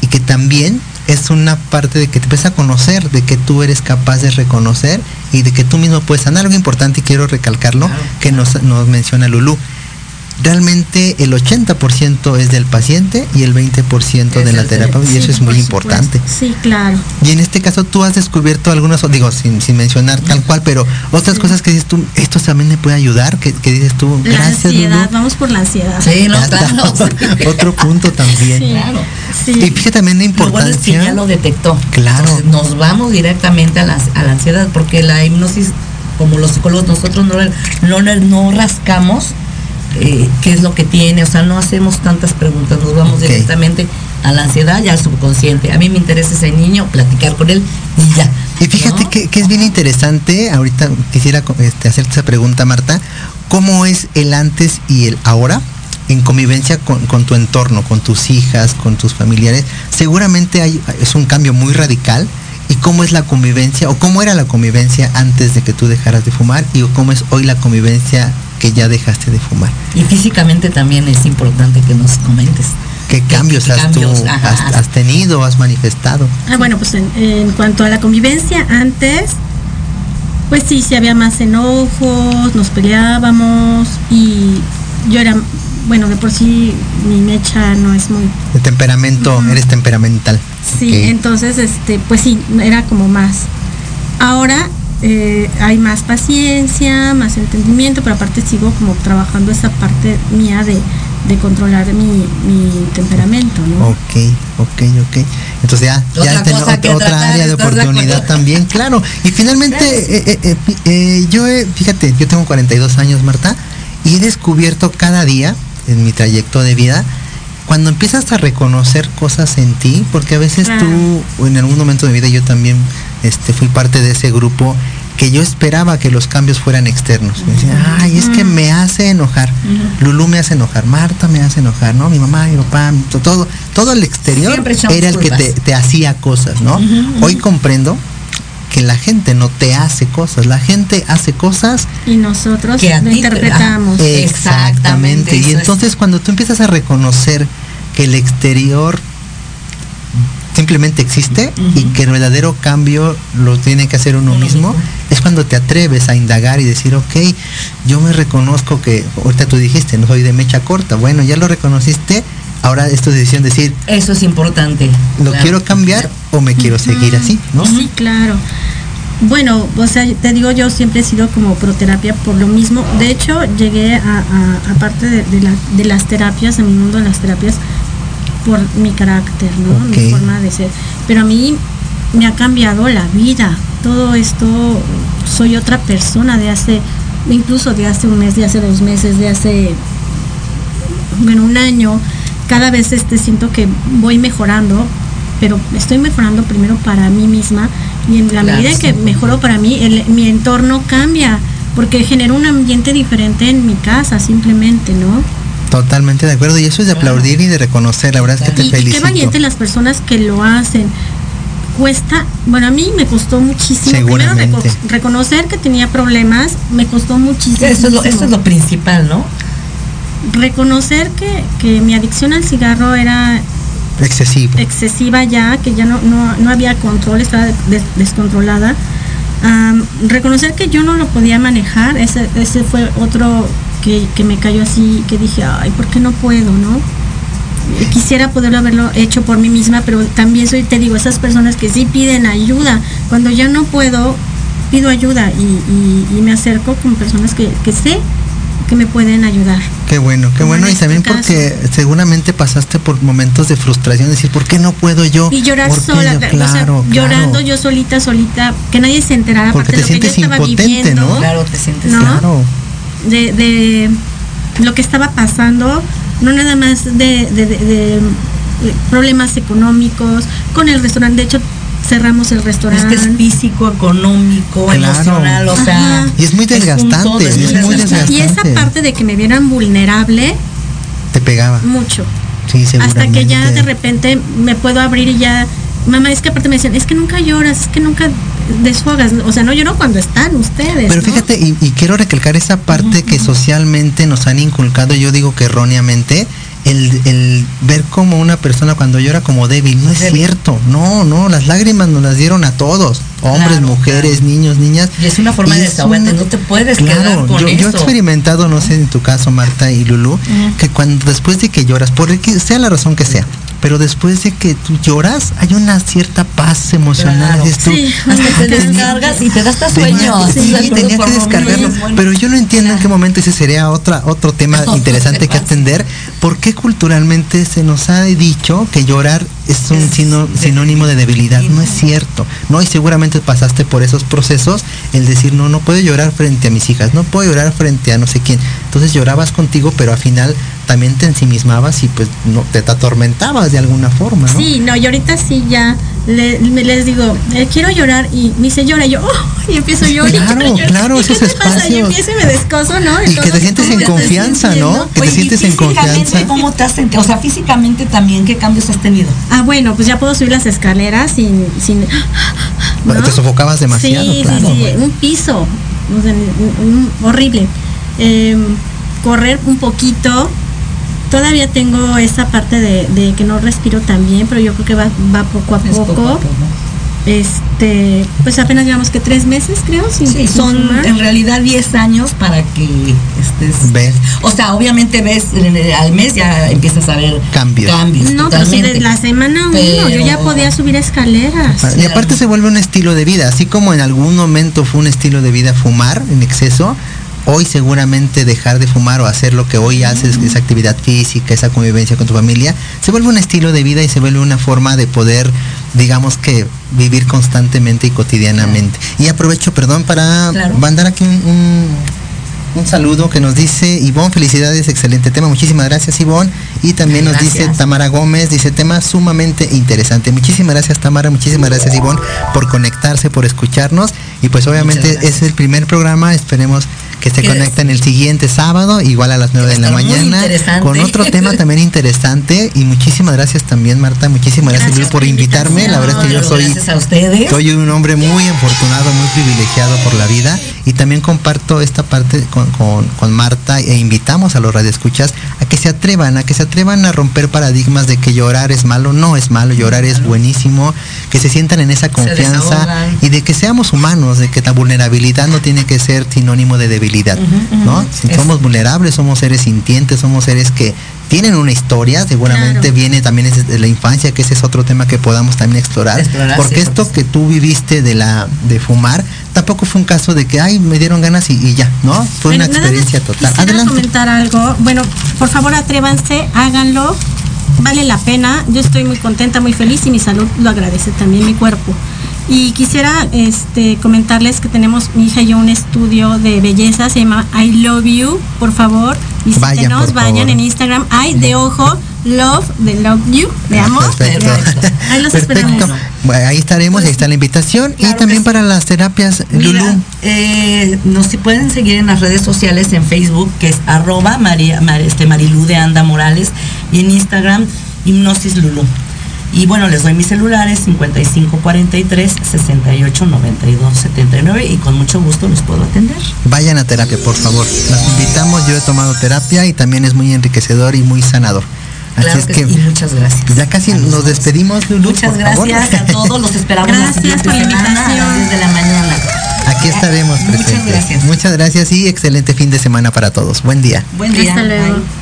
y que también es una parte de que te empiezas a conocer, de que tú eres capaz de reconocer y de que tú mismo puedes sanar. Algo importante y quiero recalcarlo que nos, nos menciona Lulú. Realmente el 80% es del paciente y el 20% de Es la el terapia y sí, eso es muy supuesto. importante. Sí, claro. Y en este caso tú has descubierto algunas, digo, sin, sin mencionar tal cual, pero otras cosas que dices tú, esto también me puede ayudar, que, que dices tú, La gracias ansiedad, Lulú. vamos por la ansiedad. Sí, no, claro. <laughs> <laughs> Otro punto también. Sí. Claro. Sí. Y fíjate también la Lo bueno es que importancia. ya lo detectó. Claro. Entonces, nos vamos directamente a la, a la ansiedad porque la hipnosis, como los psicólogos, nosotros no, le- no, no rascamos eh, qué es lo que tiene, o sea, no hacemos tantas preguntas, nos vamos directamente a la ansiedad y al subconsciente. A mí me interesa ese niño, platicar con él y ya. Y fíjate ¿no? que, que es bien interesante, ahorita quisiera este, hacerte esa pregunta, Marta, ¿cómo es el antes y el ahora en convivencia con, con tu entorno, con tus hijas, con tus familiares? Seguramente hay, es un cambio muy radical. ¿Y cómo es la convivencia o cómo era la convivencia antes de que tú dejaras de fumar y cómo es hoy la convivencia que ya dejaste de fumar? Y físicamente también es importante que nos comentes. ¿Qué cambios qué has, tú-? Ajá. has, has tenido, has manifestado? Ah, bueno, pues en, en cuanto a la convivencia antes, pues sí, sí había más enojos, nos peleábamos y yo era, bueno, de por sí mi mecha no es muy De temperamento, eres temperamental. Sí, entonces, este, pues sí, era como más. Ahora eh, hay más paciencia, más entendimiento, pero aparte sigo como trabajando esa parte mía de, de controlar mi, mi temperamento, ¿no? Ok, ok, ok. Entonces ya, ya Otra ten- cosa que otra área de ¿estás de oportunidad también, claro. Y finalmente, eh, eh, eh, pi- eh, yo, he- fíjate, yo tengo 42 años, Marta, y he descubierto cada día en mi trayecto de vida, cuando empiezas a reconocer cosas en ti, porque a veces Claro. tú, en algún momento de mi vida, yo también este, fui parte de ese grupo que yo esperaba que los cambios fueran externos. Me decían, ay, es que me hace enojar. Lulú me hace enojar, Marta me hace enojar, ¿no? Mi mamá, mi papá, todo, todo el exterior era el que te, hacía cosas, ¿no? Hoy comprendo que la gente no te hace cosas, la gente hace cosas Y nosotros Que a ti interpretamos. ah, Exactamente. Exactamente, Y es. entonces cuando tú empiezas a reconocer que el exterior simplemente existe y que el verdadero cambio lo tiene que hacer uno mismo. Es cuando te atreves a indagar y decir, ok, yo me reconozco que, ahorita tú dijiste, no soy de mecha corta, bueno, ya lo reconociste, ahora es tu decisión decir, Eso es importante. ¿lo Claro. quiero cambiar o me quiero seguir así? ¿no? Sí, claro. Bueno, o sea, te digo, yo siempre he sido como proterapia por lo mismo. De hecho, llegué a, a- aparte de, de la- de las terapias, a mi mundo de las terapias, por mi carácter, ¿no? Mi forma de ser. Pero a mí me ha cambiado la vida. Todo esto, soy otra persona de hace, incluso de hace un mes, de hace dos meses, de hace, bueno, un año. Cada vez este, siento que voy mejorando, pero estoy mejorando primero para mí misma y en la Claro, medida que sí. mejoro para mí, el- mi entorno cambia, porque genera un ambiente diferente en mi casa, simplemente, ¿no? Totalmente de acuerdo. Y eso es de aplaudir y de reconocer. La verdad es que te Y, y felicito. qué valiente las personas que lo hacen. Cuesta, bueno, a mí me costó muchísimo. Primero reco- reconocer que tenía problemas, me costó muchísimo. Eso es lo, eso es lo principal, ¿no? Reconocer que, que mi adicción al cigarro era Excesivo. excesiva ya, que ya no, no, no había control, estaba des- descontrolada. Reconocer que yo no lo podía manejar, ese, ese fue otro que, que me cayó así, que dije, ay, ¿por qué no puedo, no? Quisiera poderlo haberlo hecho por mí misma, pero también soy, te digo, esas personas que sí piden ayuda. Cuando ya no puedo, pido ayuda y, y- y me acerco con personas que, que sé que me pueden ayudar. Qué bueno, qué Como bueno. en Y este también caso. porque seguramente pasaste por momentos de frustración, decir, ¿por qué no puedo yo? Y llorar ¿Por qué sola, yo? o sea, Claro, llorando yo solita, solita, que nadie se enterara Porque aparte de te lo que yo sientes estaba impotente, viviendo, ¿no? Claro, te sientes. ¿No? Claro. de, de lo que estaba pasando, no nada más de, de- de- de problemas económicos, con el restaurante, de hecho cerramos el Es restaurante. que es físico, económico, Claro. emocional, o sea. Ajá. Y es muy todo, desgastante, es muy es muy desgastante. y esa parte de que me vieran vulnerable, Te pegaba. mucho. Sí. Hasta que ya de repente me puedo abrir y ya, mamá, es que aparte me decían, es que nunca lloras, es que nunca desfogas, o sea, no lloro cuando están ustedes. Pero ¿no? fíjate, y, y quiero recalcar esa parte que socialmente nos han inculcado, yo digo que erróneamente, el, el ver como una persona cuando llora como débil, no es Débil. cierto, no, no, las lágrimas nos las dieron a todos, hombres, Claro, mujeres, claro. niños, niñas. Y es una forma de es desahogarte, no te puedes quedar con yo, yo he eso. experimentado, no sé en tu caso, Marta y Lulu, que cuando después de que lloras, por el que sea la razón que sea, pero después de que tú lloras, hay una cierta paz emocional. Claro. tú, Sí. Hasta te descargas y te da hasta Tenía sueño. que- sí, tenía que descargarlo. Pero yo no entiendo en qué momento ese sería otra, otro tema <laughs> interesante que atender. ¿Por qué culturalmente se nos ha dicho que llorar es un Es sino- de- sinónimo de debilidad? No es cierto. No, y seguramente pasaste por esos procesos, el decir, no, no puedo llorar frente a mis hijas, no puedo llorar frente a no sé quién. Entonces llorabas contigo, pero al final también te ensimismabas y pues no te atormentabas de alguna forma, ¿no? Sí, no, y ahorita sí ya le- les digo, eh, quiero llorar y me dice llora y yo, oh, y empiezo a llorar. y Claro, <laughs> lloro. claro, ¿Y qué esos te pasa? Y espacios. empiezo y me descoso, ¿no? Y que te sientes ¿cómo en confianza, ¿no? Que te Oye, ¿y sientes en confianza. ¿Cómo te has sentido? O sea, físicamente también, ¿qué cambios has tenido? Ah, bueno, pues ya puedo subir las escaleras sin... sin <gasps> ¿no? Te sofocabas demasiado, sí, claro. Sí, sí, un piso, horrible. Eh, correr un poquito. Todavía tengo esa parte de, de que no respiro tan bien, pero yo creo que va, va poco a Es poco. poco a poco. Este, pues apenas llevamos que tres meses, creo, sin, Sí, sin son fumar. en realidad 10 años para que estés. Ves. O sea, obviamente ves al mes ya empiezas a ver Cambios. No, pero sí, totalmente. desde la semana uno, yo ya podía subir escaleras. Y aparte se vuelve un estilo de vida, así como en algún momento fue un estilo de vida fumar en exceso, hoy seguramente dejar de fumar o hacer lo que hoy haces, esa actividad física, esa convivencia con tu familia, se vuelve un estilo de vida y se vuelve una forma de poder, digamos que, vivir constantemente y cotidianamente. Y aprovecho, perdón, para Claro. mandar aquí un, un- un saludo que nos dice Ivonne, felicidades, excelente tema, muchísimas gracias Ivonne. Y también nos dice. Tamara Gómez, dice tema sumamente interesante. Muchísimas gracias Tamara, muchísimas gracias Ivonne por conectarse, por escucharnos. Y pues obviamente es el primer programa, esperemos que se conecten el siguiente sábado, igual a las 9 de la mañana, con otro tema <laughs> también interesante. Y muchísimas gracias también Marta, muchísimas gracias, Gracias por invitarme. La verdad es que yo soy... A. Soy un hombre muy afortunado, muy privilegiado por la vida y también comparto esta parte con, con- con Marta e invitamos a los radioescuchas a que se atrevan, a que se atrevan a romper paradigmas de que llorar es malo, no es malo, llorar es buenísimo, que se sientan en esa confianza y de que seamos humanos, de que la vulnerabilidad no tiene que ser sinónimo de debilidad, ¿no? Si somos vulnerables, somos seres sintientes, somos seres que tienen una historia, seguramente Claro. viene también desde la infancia, que ese es otro tema que podamos también explorar, Explorar, porque sí, esto porque que tú viviste de la de fumar tampoco fue un caso de que ay me dieron ganas y, y ya no fue Bueno, una experiencia total adelante comentar algo. Bueno, por favor atrévanse, háganlo. Vale la pena. Yo estoy muy contenta, muy feliz y mi salud lo agradece también mi cuerpo. Y quisiera este, comentarles que tenemos mi hija y yo un estudio de belleza, se llama I Love You, por favor, visítenos, vayan favor. en Instagram, I de ojo, Love de Love You, de amor. perfecto Ahí los perfecto esperamos. Bueno, ahí estaremos ahí está la invitación y Claro también sí. para las terapias Mira, Lulú eh, nos si pueden seguir en las redes sociales en Facebook, que es arroba María, Mar- este, Marilú de Anda Morales, y en Instagram, Hipnosis Lulú. Y bueno, les doy mis celulares 5543 68 92 79 y con mucho gusto los puedo atender. vayan a terapia por favor los invitamos yo he tomado terapia y también es muy enriquecedor y muy sanador así Claro es que que sí, muchas gracias. ya casi nos dos. despedimos Lulú Muchas por favor. gracias a todos, los esperamos Gracias por la invitación. las 10 de la mañana. aquí estaremos Muchas presentes gracias. muchas gracias y excelente fin de semana para todos buen día Buen día. Hasta luego. Bye.